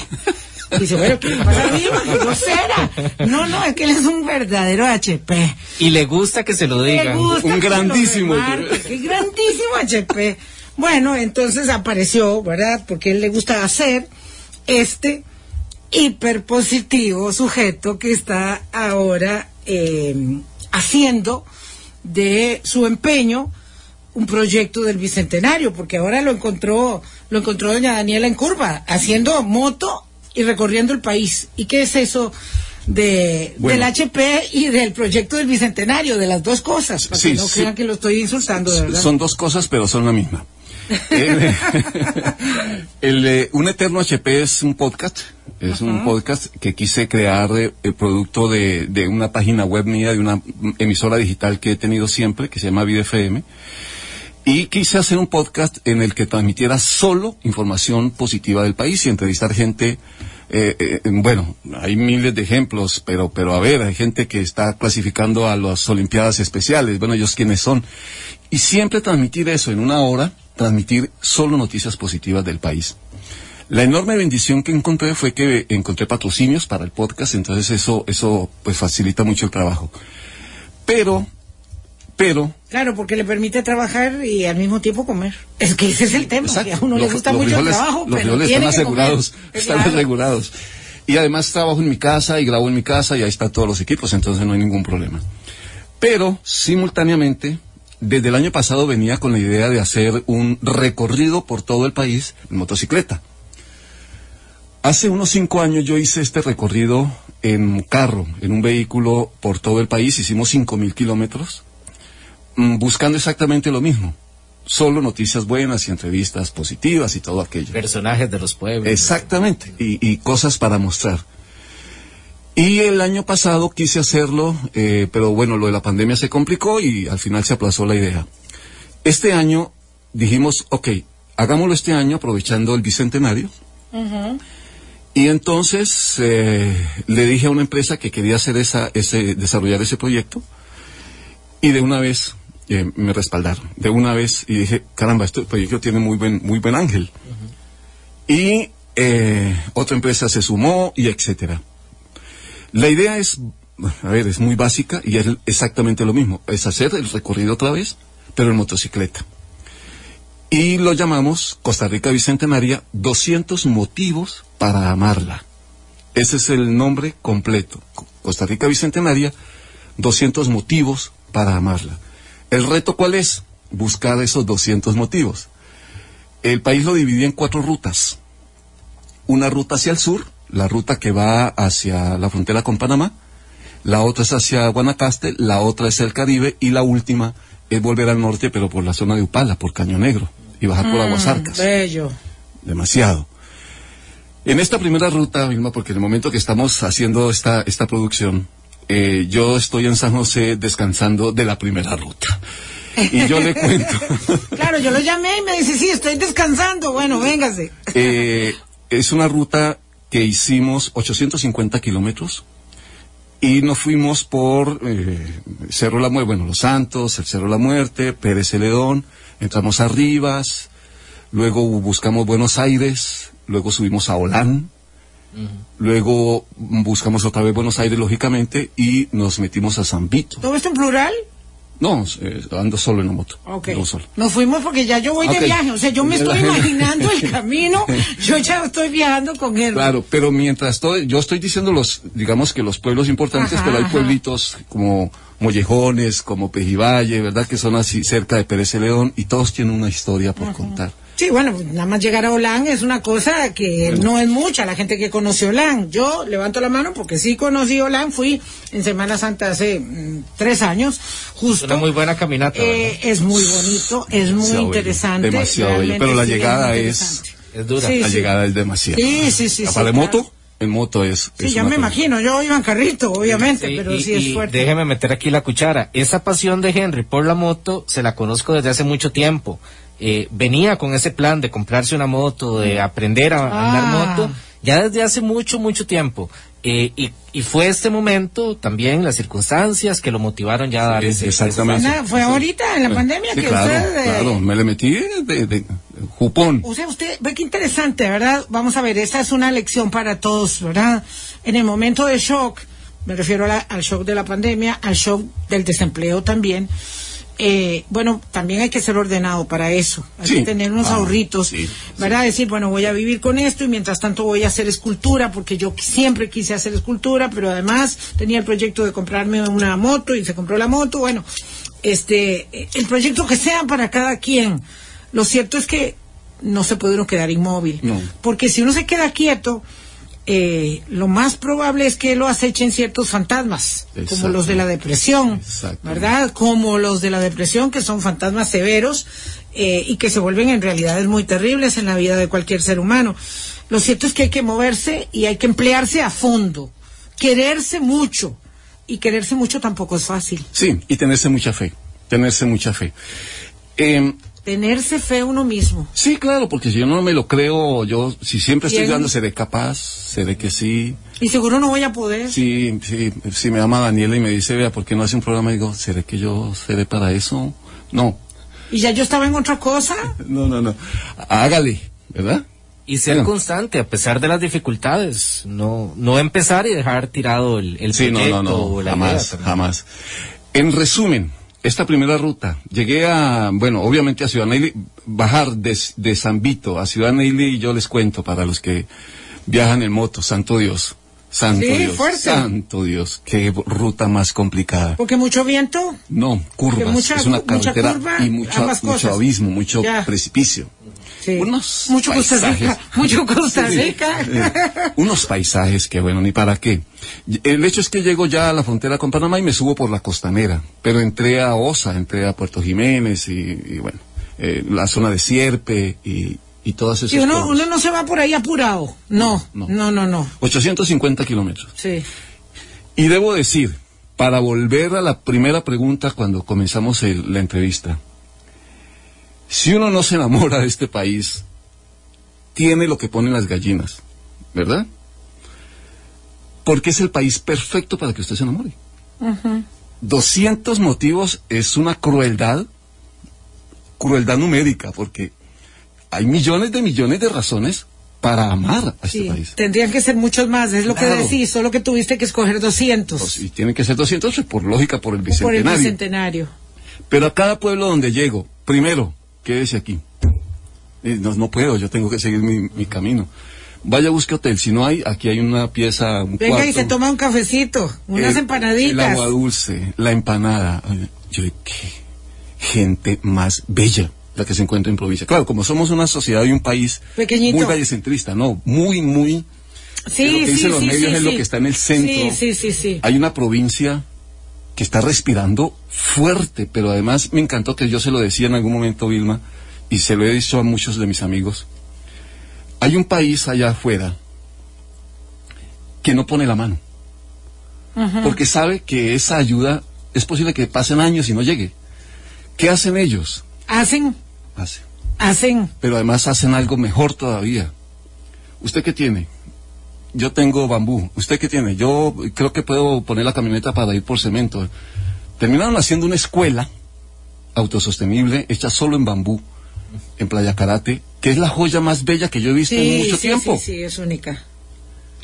Dice, bueno, ¿qué le pasa a mí? Grosera. No, no, es que él es un verdadero HP. Y le gusta que se lo digan. Un grandísimo. qué grandísimo HP. Bueno, entonces apareció, ¿verdad? Porque él le gusta hacer este hiperpositivo sujeto que está ahora eh, haciendo de su empeño un proyecto del bicentenario, porque ahora lo encontró, lo encontró doña Daniela en curva, haciendo moto y recorriendo el país. ¿Y qué es eso de, Bueno. del HP y del proyecto del bicentenario, de las dos cosas? Para Sí, que no sí. crean que lo estoy insultando, de verdad. Son dos cosas, pero son la misma. El, el, eh, un eterno HP es un podcast, es un podcast que quise crear eh, producto de, de una página web mía, de una emisora digital que he tenido siempre, que se llama Vida FM. Y quise hacer un podcast en el que transmitiera solo información positiva del país y entrevistar gente, eh, eh, bueno, hay miles de ejemplos, pero, pero a ver, hay gente que está clasificando a las Olimpiadas Especiales, bueno, ellos quiénes son. Y siempre transmitir eso en una hora, transmitir solo noticias positivas del país. La enorme bendición que encontré fue que encontré patrocinios para el podcast, entonces eso, eso pues facilita mucho el trabajo. Pero, pero, Claro, porque le permite trabajar y al mismo tiempo comer. Es que ese es el tema, que a uno le gusta mucho el trabajo, Los pero están comer. asegurados, están Claro. asegurados. Y además trabajo en mi casa y grabo en mi casa y ahí están todos los equipos, entonces no hay ningún problema. Pero, simultáneamente, desde el año pasado venía con la idea de hacer un recorrido por todo el país en motocicleta. Hace unos cinco años yo hice este recorrido en carro, en un vehículo por todo el país, hicimos cinco mil kilómetros, mm, buscando exactamente lo mismo. Solo noticias buenas y entrevistas positivas y todo aquello. Personajes de los pueblos. Exactamente, y, y cosas para mostrar. Y el año pasado quise hacerlo, eh, pero bueno, lo de la pandemia se complicó y al final se aplazó la idea. Este año dijimos, ok, hagámoslo este año aprovechando el bicentenario. Y entonces eh, le dije a una empresa que quería hacer esa, ese, desarrollar ese proyecto y de una vez eh, me respaldaron. De una vez y dije, caramba, este proyecto tiene muy buen, muy buen ángel. Y eh, otra empresa se sumó y etcétera. La idea es, a ver, es muy básica y es exactamente lo mismo. Es hacer el recorrido otra vez, pero en motocicleta. Y lo llamamos Costa Rica Bicentenaria 200 motivos para amarla. Ese es el nombre completo. Co- Costa Rica Bicentenaria 200 motivos para amarla. ¿El reto cuál es? Buscar esos 200 motivos. El país lo dividía en cuatro rutas. Una ruta hacia el sur, la ruta que va hacia la frontera con Panamá. la otra es hacia Guanacaste, la otra es el Caribe y la última es volver al norte, pero por la zona de Upala, por Caño Negro y bajar por Aguasarcas. Bello. Demasiado. En esta primera ruta, Vilma, porque en el momento que estamos haciendo esta, esta producción, eh, yo estoy en San José descansando de la primera ruta. Y yo le cuento. Claro, yo lo llamé y me dice, sí, estoy descansando. Bueno, véngase. Eh, es una ruta que hicimos 850 kilómetros y nos fuimos por eh, Cerro La Muerte, bueno, Los Santos, el Cerro La Muerte, Pérez Celedón, entramos a Rivas, luego buscamos Buenos Aires, luego subimos a Holán, luego buscamos otra vez Buenos Aires, lógicamente, y nos metimos a San Vito. ¿Todo esto en plural? No, eh, ando solo en la moto. Ok. ando solo. Nos fuimos porque ya yo voy Ok. de viaje. O sea, yo me estoy imaginando el camino. Yo ya estoy viajando con él. Claro, pero mientras todo, yo estoy diciendo los, digamos que los pueblos importantes, Ajá, pero hay ajá. pueblitos como Mollejones, como Pejivalle, ¿verdad? Que son así cerca de Pérez León y todos tienen una historia por contar. Sí, bueno, nada más llegar a Holán es una cosa que no es mucha la gente que conoce Holán. Yo levanto la mano porque sí conocí Holán, fui en Semana Santa hace mm, tres años, Es justo. una muy buena caminata. Eh, es muy bonito, es muy Demasiado bello, interesante. demasiado bello, realmente pero la llegada es-. Es dura. Sí, La sí. llegada es demasiado. Sí, sí, sí, Ah, sí, moto, en moto es. Sí, es ya me cosa. imagino, yo iba en carrito, obviamente, Sí, pero y- sí es y fuerte. Déjeme meter aquí la cuchara. Esa pasión de Henry por la moto se la conozco desde hace mucho tiempo. Eh, venía con ese plan de comprarse una moto, de aprender a Ah. andar moto, ya desde hace mucho, mucho tiempo. Eh, y, y fue este momento también, las circunstancias que lo motivaron ya a dar Sí, ese- exactamente. Fue ahorita en la pandemia Sí, que claro, usted... eh, claro, me le metí de, de- de jupón. O sea, usted ve qué interesante, ¿verdad? Vamos a ver, esta es una lección para todos, ¿verdad? En el momento de shock, me refiero a la- al shock de la pandemia, al shock del desempleo también. Eh, bueno, también hay que ser ordenado para eso. Hay Sí. que tener unos Ah, ahorritos, sí, ¿verdad? Decir, bueno, voy a vivir con esto y mientras tanto voy a hacer escultura, porque yo siempre quise hacer escultura, pero además tenía el proyecto de comprarme una moto y se compró la moto. Bueno, este, eh, el proyecto que sea para cada quien. Lo cierto es que no se puede uno quedar inmóvil. No. Porque si uno se queda quieto, eh, lo más probable es que lo acechen ciertos fantasmas, como los de la depresión. ¿verdad? Como los de la depresión, que son fantasmas severos eh, y que se vuelven en realidades muy terribles en la vida de cualquier ser humano. Lo cierto es que hay que moverse y hay que emplearse a fondo, quererse mucho. Y quererse mucho tampoco es fácil. Sí, y tenerse mucha fe, tenerse mucha fe. Eh, Tenerse fe uno mismo. sí, claro, porque si yo no me lo creo, yo si siempre estoy dando, seré capaz, seré que sí. Y seguro no voy a poder. Sí, sí, si me llama Daniela y me dice, vea, ¿por qué no hace un programa? Digo, ¿seré que yo seré para eso? No, Y ya yo estaba en otra cosa. no, no, no. Hágale, ¿verdad? Y ser Bueno. constante a pesar de las dificultades. No, no empezar y dejar tirado el, el Sí, no, proyecto no, o no, la jamás, idea jamás. En resumen, esta primera ruta, llegué a, bueno, obviamente a Ciudad Neyli, bajar de, de San Vito a Ciudad Neyli, y yo les cuento para los que viajan en moto, santo Dios, santo Sí, Dios, fuerte. santo Dios, qué ruta más complicada. Porque mucho viento. No, curvas, mucha es una carretera curva, y mucho, mucho abismo, mucho Ya. precipicio. Sí. Unos mucho Costa Rica. paisajes. Mucho Costa Sí, Rica. eh, unos paisajes que bueno, ni para qué. El hecho es que llego ya a la frontera con Panamá y me subo por la costanera, pero entré a Osa, entré a Puerto Jiménez y, y bueno, eh, la zona de Sierpe y, y todas esas cosas. uno no se va por ahí apurado. No, no, No, no, no. 850 kilómetros. Sí. Y debo decir, para volver a la primera pregunta cuando comenzamos el- la entrevista, si uno no se enamora de este país, tiene lo que ponen las gallinas, ¿verdad? Porque es el país perfecto para que usted se enamore. 200 motivos es una crueldad, crueldad numérica, porque hay millones de millones de razones para amar a este Sí, país. tendrían que ser muchos más, es lo que decís, solo que tuviste que escoger 200 Pues, y tienen que ser 200 pues, por lógica, por el por el bicentenario. bicentenario. Pero a cada pueblo donde llego, primero, quédese aquí. Eh, No, no puedo, yo tengo que seguir mi, mi camino. Vaya, busque hotel. Si no hay, aquí hay una pieza, un Venga cuarto. y se toma un cafecito, unas El- empanaditas. El agua dulce, la empanada. Yo, qué gente más bella la que se encuentra en provincia. Claro, como somos una sociedad y un país Pequeñito. muy vallecentrista, no, muy, muy Sí, lo que sí, dicen los sí, medios sí, es lo que está en el centro. Sí, sí, sí, sí. Hay una provincia que está respirando fuerte, pero además me encantó que yo se lo decía en algún momento, Vilma, y se lo he dicho a muchos de mis amigos. Hay un país allá afuera que no pone la mano, porque sabe que esa ayuda es posible que pasen años y no llegue. ¿Qué hacen ellos? Hacen, Hacen. hacen. Pero además hacen algo mejor todavía. ¿Usted qué tiene? Yo tengo bambú. ¿Usted qué tiene? Yo creo que puedo poner la camioneta para ir por cemento. Terminaron haciendo una escuela autosostenible hecha solo en bambú, en Playa Karate, que es la joya más bella que yo he visto en mucho sí, tiempo. sí, sí, es única.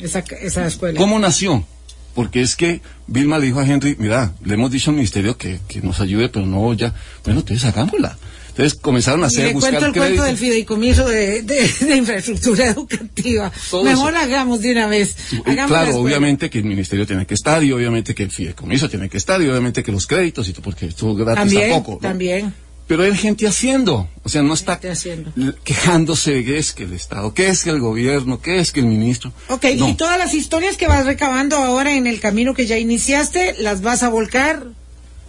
Esa, esa escuela. ¿Cómo nació? Porque es que Vilma le dijo a Henry, mira, le hemos dicho al ministerio que, que nos ayude, pero no ya. Bueno, entonces hagámosla. Entonces comenzaron a hacer, le buscar cuento el crédito. cuento del fideicomiso de, de- de infraestructura educativa. Todo Mejor eso. hagamos de una vez. Hagamos la claro, obviamente que el ministerio tiene que estar y obviamente que el fideicomiso tiene que estar y obviamente que los créditos y todo, porque esto gratis También, tampoco. ¿no? también. Pero hay gente haciendo, o sea, no está Gente quejándose de que es que el Estado, que es que el gobierno, que es que el ministro. Ok, No. y todas las historias que vas recabando ahora en el camino que ya iniciaste, ¿las vas a volcar?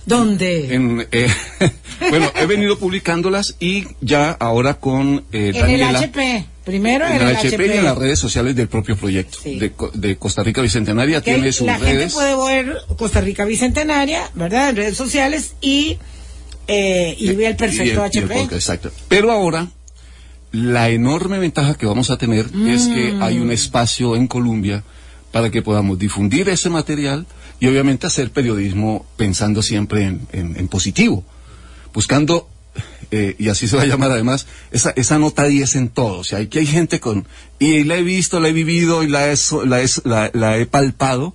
¿Dónde? En, eh, bueno, he venido publicándolas y ya ahora con eh, En el. HP. Primero en, en el HP, y en las redes sociales del propio proyecto Sí. de, de Costa Rica Bicentenaria Que tiene sus la gente redes. puede ver Costa Rica Bicentenaria, ¿verdad? En redes sociales y, eh, y ve el perfecto y el- y el HP. exacto. Pero ahora, la enorme ventaja que vamos a tener es que Mm. hay un espacio en Colombia para que podamos difundir ese material y obviamente hacer periodismo pensando siempre en, en- en positivo, buscando, eh, y así se va a llamar además, esa, esa nota 10 en todo. O sea, aquí hay gente con, y la he visto, la he vivido y la he, la he, la- la he palpado,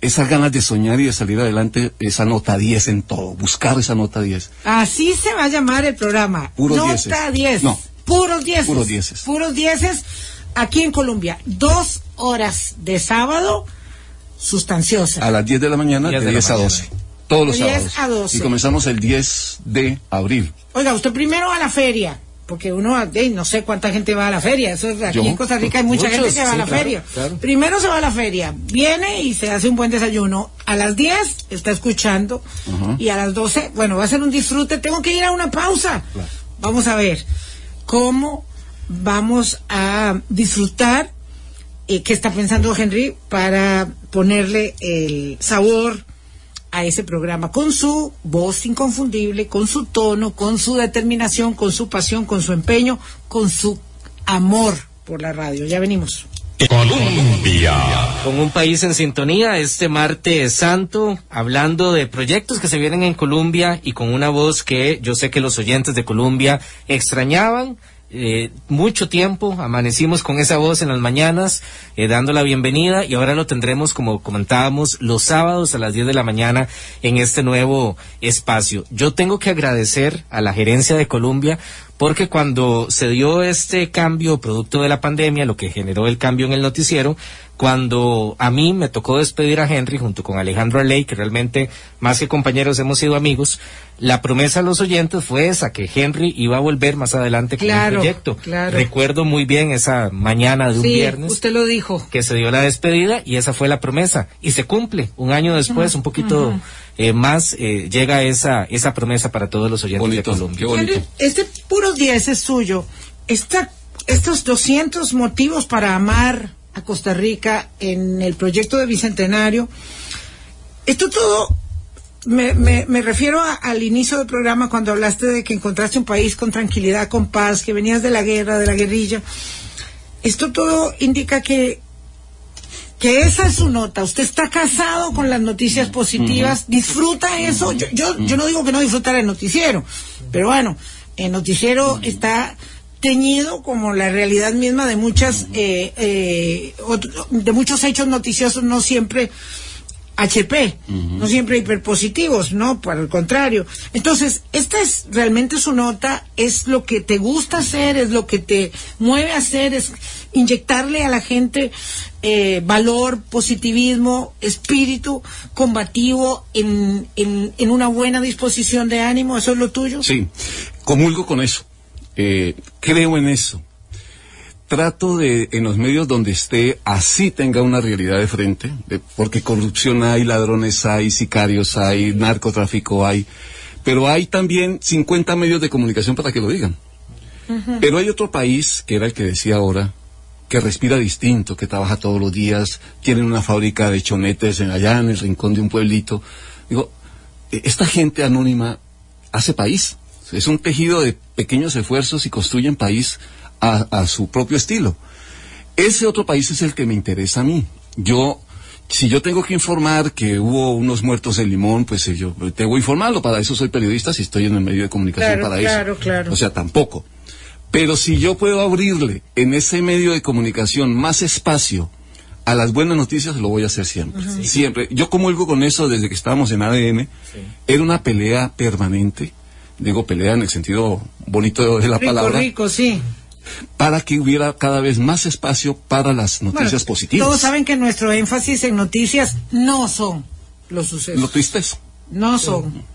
esas ganas de soñar y de salir adelante, esa nota 10 en todo, buscar esa nota 10. Así se va a llamar el programa. Puros Nota dieces. 10. No. Puros dieces. Puros dieces. Puros dieces. Aquí en Colombia. Dos horas de sábado sustanciosas. a las 10 de la mañana, de 10 de la 10 a mañana. 12. Todos los De 10 sábados. a 12. Y comenzamos el 10 de abril. Oiga, usted primero a la feria. Porque uno, no sé cuánta gente va a la feria. Eso, es- aquí Yo. en Costa Rica hay mucha Muchos, gente que va a la claro, feria. claro. Primero se va a la feria. Viene y se hace un buen desayuno. A las 10 está escuchando. Y a las 12, bueno, va a ser un disfrute. Tengo que ir a una pausa. Vamos a ver cómo vamos a disfrutar eh, qué está pensando Henry para ponerle el sabor a ese programa con su voz inconfundible, con su tono, con su determinación, con su pasión, con su empeño, con su amor por la radio. Ya venimos. Colombia. Con un país en sintonía este martes santo, hablando de proyectos que se vienen en Colombia y con una voz que yo sé que los oyentes de Colombia extrañaban. Eh, mucho tiempo amanecimos con esa voz en las mañanas eh, dando la bienvenida y ahora lo tendremos como comentábamos los sábados a las 10 de la mañana en este nuevo espacio. Yo tengo que agradecer a la gerencia de Colombia porque cuando se dio este cambio producto de la pandemia, lo que generó el cambio en el noticiero, cuando a mí me tocó despedir a Henry junto con Alejandro Arley, que realmente más que compañeros hemos sido amigos, la promesa a los oyentes fue esa, que Henry iba a volver más adelante con Claro, el proyecto. claro. Recuerdo muy bien esa mañana de un Sí, viernes usted lo dijo. que se dio la despedida y esa fue la promesa y se cumple un año después un poquito eh, más eh, llega esa esa promesa para todos los oyentes Bonito, de Colombia qué bonito. Henry, este puro 10 es suyo. Esta, estos 200 motivos para amar a Costa Rica en el proyecto de Bicentenario, esto todo me, me, me refiero a- al inicio del programa cuando hablaste de que encontraste un país con tranquilidad, con paz, que venías de la guerra, de la guerrilla. Esto todo indica que que esa es su nota. Usted está casado con las noticias positivas, disfruta eso. Yo, yo, yo no digo que no disfrutar el noticiero, pero bueno, el noticiero está teñido como la realidad misma de muchas eh, eh, de muchos hechos noticiosos, no siempre HP, no siempre hiperpositivos, no, por el contrario. Entonces, esta es realmente su nota, es lo que te gusta hacer, es lo que te mueve a hacer, es inyectarle a la gente eh, valor, positivismo, espíritu combativo en, en, en una buena disposición de ánimo, ¿eso es lo tuyo? Sí, comulgo con eso. Eh, creo en eso. trato de, en los medios donde esté, así tenga una realidad de frente, de- porque corrupción hay, ladrones hay, sicarios hay, narcotráfico hay, pero hay también 50 medios de comunicación para que lo digan. Pero hay otro país, que era el que decía ahora, que respira distinto, que trabaja todos los días, tienen una fábrica de chonetes en allá en el rincón de un pueblito. Digo, eh, esta gente anónima hace país. Es un tejido de pequeños esfuerzos y construyen país a, a su propio estilo. Ese otro país es el que me interesa a mí. Yo, si yo tengo que informar que hubo unos muertos en Limón, pues eh, yo tengo que informarlo. Para eso soy periodista si estoy en el medio de comunicación Claro, para claro, eso. claro. O sea, tampoco. Pero si yo puedo abrirle en ese medio de comunicación más espacio a las buenas noticias, lo voy a hacer siempre. Siempre. Yo comulgo con eso desde que estábamos en ADN. Era una pelea permanente. Digo pelea en el sentido bonito de la Rico, palabra. rico, sí. Para que hubiera cada vez más espacio para las noticias Bueno, positivas. Todos saben que nuestro énfasis en noticias no son los sucesos. Lo triste es. No son.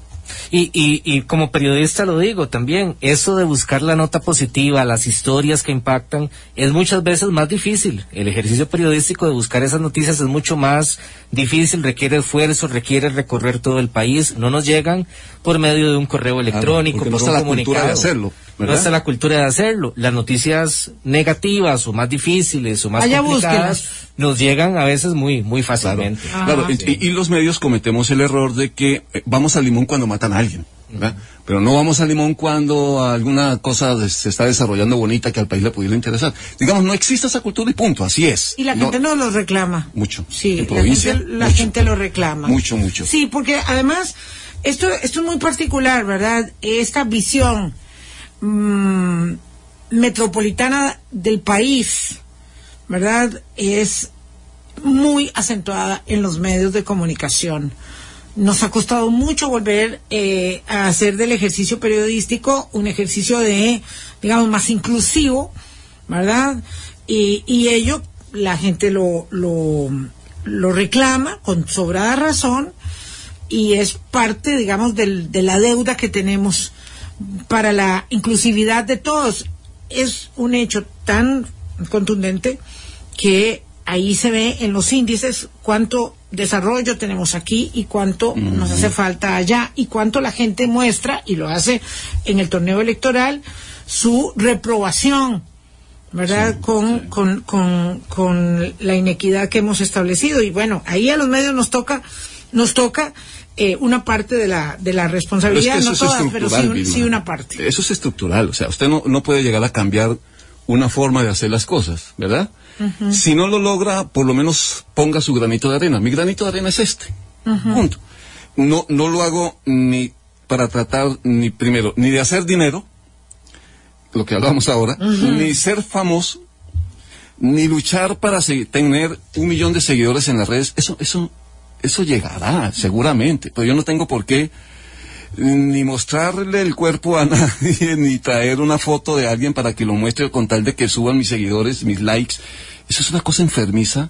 Y, y, y como periodista lo digo también, eso de buscar la nota positiva, las historias que impactan, es muchas veces más difícil. El ejercicio periodístico de buscar esas noticias es mucho más difícil, requiere esfuerzo, requiere recorrer todo el país. No nos llegan por medio de un correo electrónico, no por está un comunicado. de hacerlo, No ¿verdad? está la cultura de hacerlo. Las noticias negativas o más difíciles o más Allá complicadas búsquelas. nos llegan a veces muy, muy Claro, fácilmente. claro. Y, y los medios cometemos el error de que eh, vamos al limón cuando matan a alguien, ¿verdad? Pero no vamos al limón cuando alguna cosa se está desarrollando bonita que al país le pudiera interesar. Digamos, no existe esa cultura y punto, así es. Y la No- gente no los reclama. Mucho. Sí, En la, gente, la mucho. gente lo reclama. Mucho, mucho. Sí, porque además, esto, esto es muy particular, ¿verdad? Esta visión mm, metropolitana del país, ¿verdad? Es muy acentuada en los medios de comunicación. Nos ha costado mucho volver eh, a hacer del ejercicio periodístico un ejercicio de, digamos, más inclusivo, ¿verdad? Y, ello la gente lo, lo, lo reclama con sobrada razón y es parte, digamos, del- de la deuda que tenemos para la inclusividad de todos. Es un hecho tan contundente que ahí se ve en los índices cuánto desarrollo tenemos aquí y cuánto nos hace falta allá y cuánto la gente muestra y lo hace en el torneo electoral su reprobación ¿verdad? con, Con, con, con la inequidad que hemos establecido. Y bueno, ahí a los medios nos toca, nos toca eh, una parte de la, de la Pero es responsabilidad, que eso no todas, pero sí, un- una parte. Eso es estructural, o sea, usted no, no puede llegar a cambiar una forma de hacer las cosas, ¿verdad? Si no lo logra, por lo menos ponga su granito de arena. Mi granito de arena es este. Punto. No, no lo hago ni para tratar, ni primero, ni de hacer dinero, lo que hablamos ahora, ni ser famoso, ni luchar para tener un millón de seguidores en las redes. Eso, eso, eso llegará, seguramente. Pero yo no tengo por qué ni mostrarle el cuerpo a nadie, ni traer una foto de alguien para que lo muestre con tal de que suban mis seguidores, mis likes. Eso es una cosa enfermiza.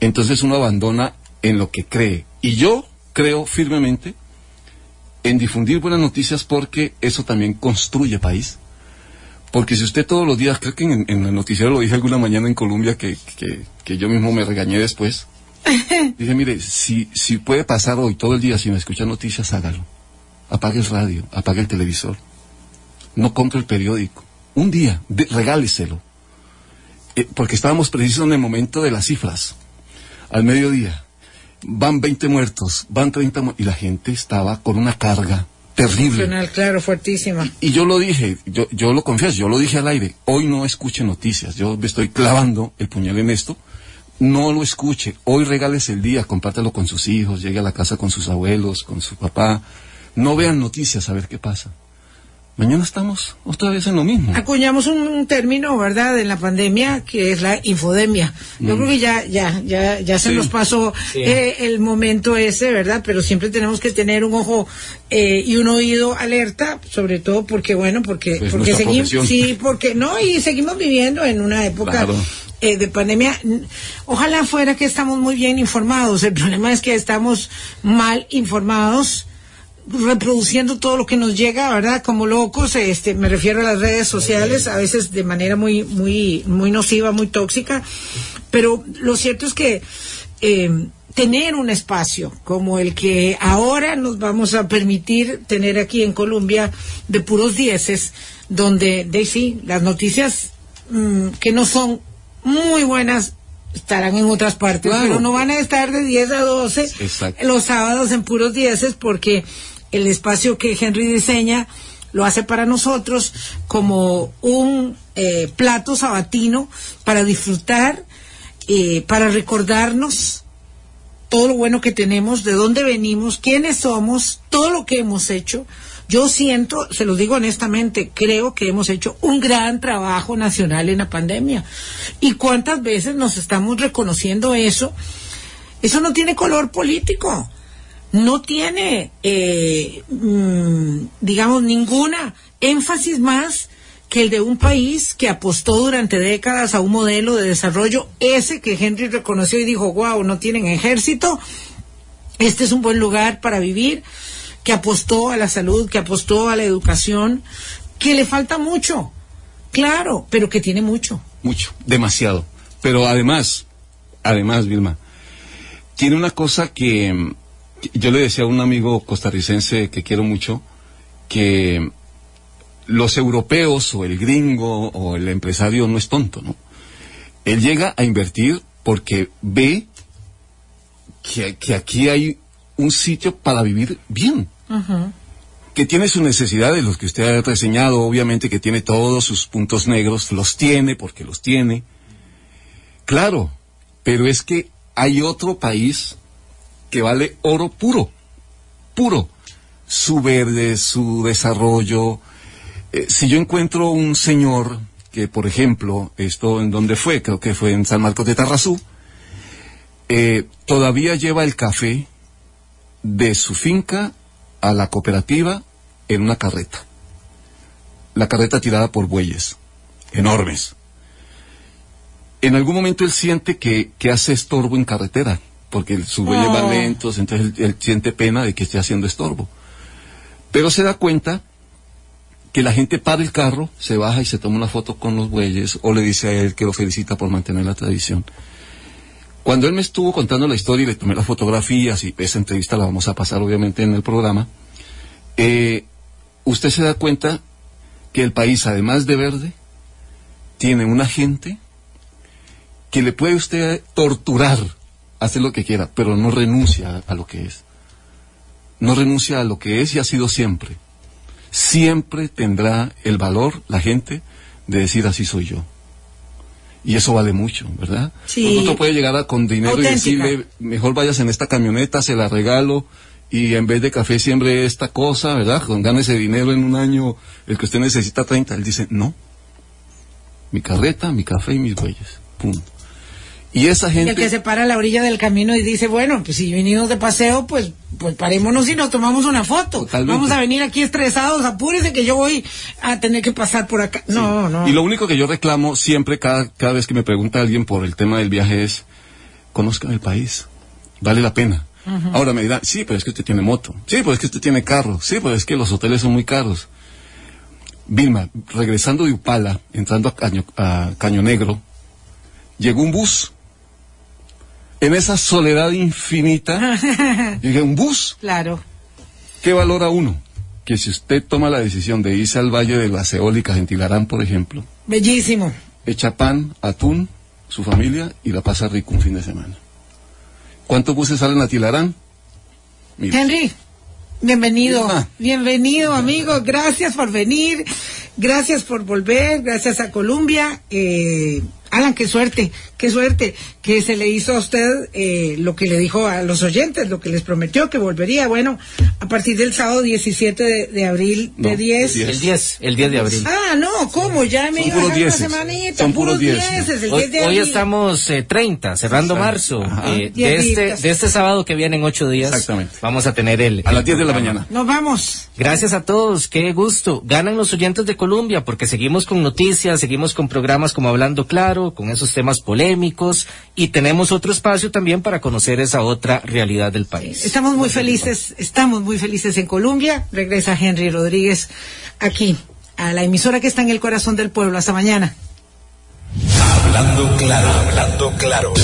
Entonces uno abandona en lo que cree. Y yo creo firmemente en difundir buenas noticias porque eso también construye país. Porque si usted todos los días, creo que en, el noticiero lo dije alguna mañana en Colombia que, que yo mismo me regañé después. Dije, mire, si, si puede pasar hoy todo el día sin escuchar noticias, hágalo. Apague el radio, apague el televisor. No compre el periódico. Un día, de- regáleselo. Eh, porque estábamos precisos en el momento de las cifras. Al mediodía. Van 20 muertos, van 30 muertos. Y la gente estaba con una carga terrible. Nacional, claro, fuertísima. Y yo lo dije, yo, yo lo confieso, yo lo dije al aire. Hoy no escuche noticias. Yo me estoy clavando el puñal en esto. No lo escuche. Hoy regales el día, compártelo con sus hijos, llegue a la casa con sus abuelos, con su papá. No vean noticias a ver qué pasa. Mañana estamos otra vez en lo mismo. Acuñamos un, un término, ¿verdad?, en la pandemia, que es la infodemia. Yo creo que ya, ya, ya, ya se Mm. Sí. nos pasó Sí. eh, el momento ese, ¿verdad? Pero siempre tenemos que tener un ojo eh, y un oído alerta, sobre todo porque, bueno, porque, Pues porque seguimos, sí, porque, no, y seguimos viviendo en una época Claro. Eh, de pandemia. Ojalá fuera que estamos muy bien informados. El problema es que estamos mal informados reproduciendo todo lo que nos llega, ¿verdad? Como locos, este, me refiero a las redes sociales, a veces de manera muy, muy, muy nociva, muy tóxica, pero lo cierto es que eh, tener un espacio como el que ahora nos vamos a permitir tener aquí en Colombia de puros dieces, donde, de sí, las noticias mm, que no son muy buenas estarán en otras partes, Claro. pero no van a estar de 10 a 12 Exacto. los sábados en puros dieces porque el espacio que Henry diseña lo hace para nosotros como un eh, plato sabatino para disfrutar, eh, para recordarnos todo lo bueno que tenemos, de dónde venimos, quiénes somos, todo lo que hemos hecho. Yo siento, se lo digo honestamente, creo que hemos hecho un gran trabajo nacional en la pandemia. ¿Y cuántas veces nos estamos reconociendo eso? Eso no tiene color político, no tiene, eh, mm, digamos, ninguna énfasis más que el de un país que apostó durante décadas a un modelo de desarrollo, ese que Henry reconoció y dijo, wow, no tienen ejército, este es un buen lugar para vivir, que apostó a la salud, que apostó a la educación, que le falta mucho, claro, pero que tiene mucho. Mucho, demasiado. Pero además, además, Vilma, tiene una cosa que, mm, yo le decía a un amigo costarricense que quiero mucho, que los europeos o el gringo o el empresario no es tonto, ¿no? Él llega a invertir porque ve que, que aquí hay un sitio para vivir bien que tiene sus necesidades, los que usted ha reseñado, obviamente que tiene todos sus puntos negros, los tiene porque los tiene. Claro, pero es que hay otro país que vale oro puro, puro. Su verde, su desarrollo. Eh, si yo encuentro un señor que, por ejemplo, esto en donde fue, creo que fue en San Marcos de Tarrazú, eh, todavía lleva el café de su finca a la cooperativa en una carreta. La carreta tirada por bueyes, enormes. En algún momento él siente que, que hace estorbo en carretera, porque sus bueyes van Oh. lentos, entonces él, él siente pena de que esté haciendo estorbo. Pero se da cuenta que la gente para el carro, se baja y se toma una foto con los bueyes, o le dice a él que lo felicita por mantener la tradición. Cuando él me estuvo contando la historia y le tomé las fotografías, y esa entrevista la vamos a pasar obviamente en el programa, eh, usted se da cuenta que el país, además de verde, tiene una gente que le puede usted torturar, hacer lo que quiera, pero no renuncia a, lo que es. No renuncia a lo que es y ha sido siempre. Siempre tendrá el valor, la gente, de decir así soy yo. Y eso vale mucho, ¿verdad? Sí. Nosotros puede llegar a, con dinero Auténtica. y decirle, mejor vayas en esta camioneta, se la regalo, y en vez de café siembre esta cosa, ¿verdad? Con gane ese dinero en un año, el que usted necesita 30, él dice, no. Mi carreta, mi café y mis bueyes. Punto. Y esa gente... el que se para a la orilla del camino y dice, bueno, pues si venimos de paseo, pues, pues parémonos y nos tomamos una foto. Totalmente. Vamos a venir aquí estresados, apúrese que yo voy a tener que pasar por acá. No, no. Y lo único que yo reclamo siempre, cada, cada vez que me pregunta alguien por el tema del viaje es, conozcan el país, vale la pena. Ahora me dirán, sí, pero es que usted tiene moto, sí, pero es que usted tiene carro, sí, pero es que los hoteles son muy caros. Vilma, regresando de Upala, entrando a Caño, a Caño Negro, llegó un bus. En esa soledad infinita, llegué un bus. Claro. ¿Qué valora uno? Que si usted toma la decisión de irse al Valle de las Eólicas en Tilarán, por ejemplo, Bellísimo. echa pan, atún, su familia y la pasa rico un fin de semana. ¿Cuántos buses salen a Tilarán? Henry, bienvenido. Bienvenido, amigo. Gracias por venir. Gracias por volver. Gracias a Colombia. Eh, Alan, qué suerte, qué suerte que se le hizo a usted eh, lo que le dijo a los oyentes, lo que les prometió que volvería. Bueno, a partir del sábado 17 de, de abril No, de 10. Diez. El 10, el 10 de abril. Ah, no, ¿cómo? Ya me Son iba a una semanita. Son puros puros dieces. dieces, el Hoy, 10 de hoy abril. estamos eh, 30, cerrando Exacto. marzo. Eh, de, este, de este sábado que viene en ocho días, Exactamente. vamos a tener el... a el las 10 de la mañana. Nos vamos. Gracias a todos, qué gusto. Ganan los oyentes de Colombia porque seguimos con noticias, seguimos con programas como Hablando Claro, con esos temas polémicos y tenemos otro espacio también para conocer esa otra realidad del país. Estamos muy felices, estamos muy felices en Colombia. Regresa Henry Rodríguez aquí, a la emisora que está en el corazón del pueblo. Hasta mañana. Hablando claro, hablando claro.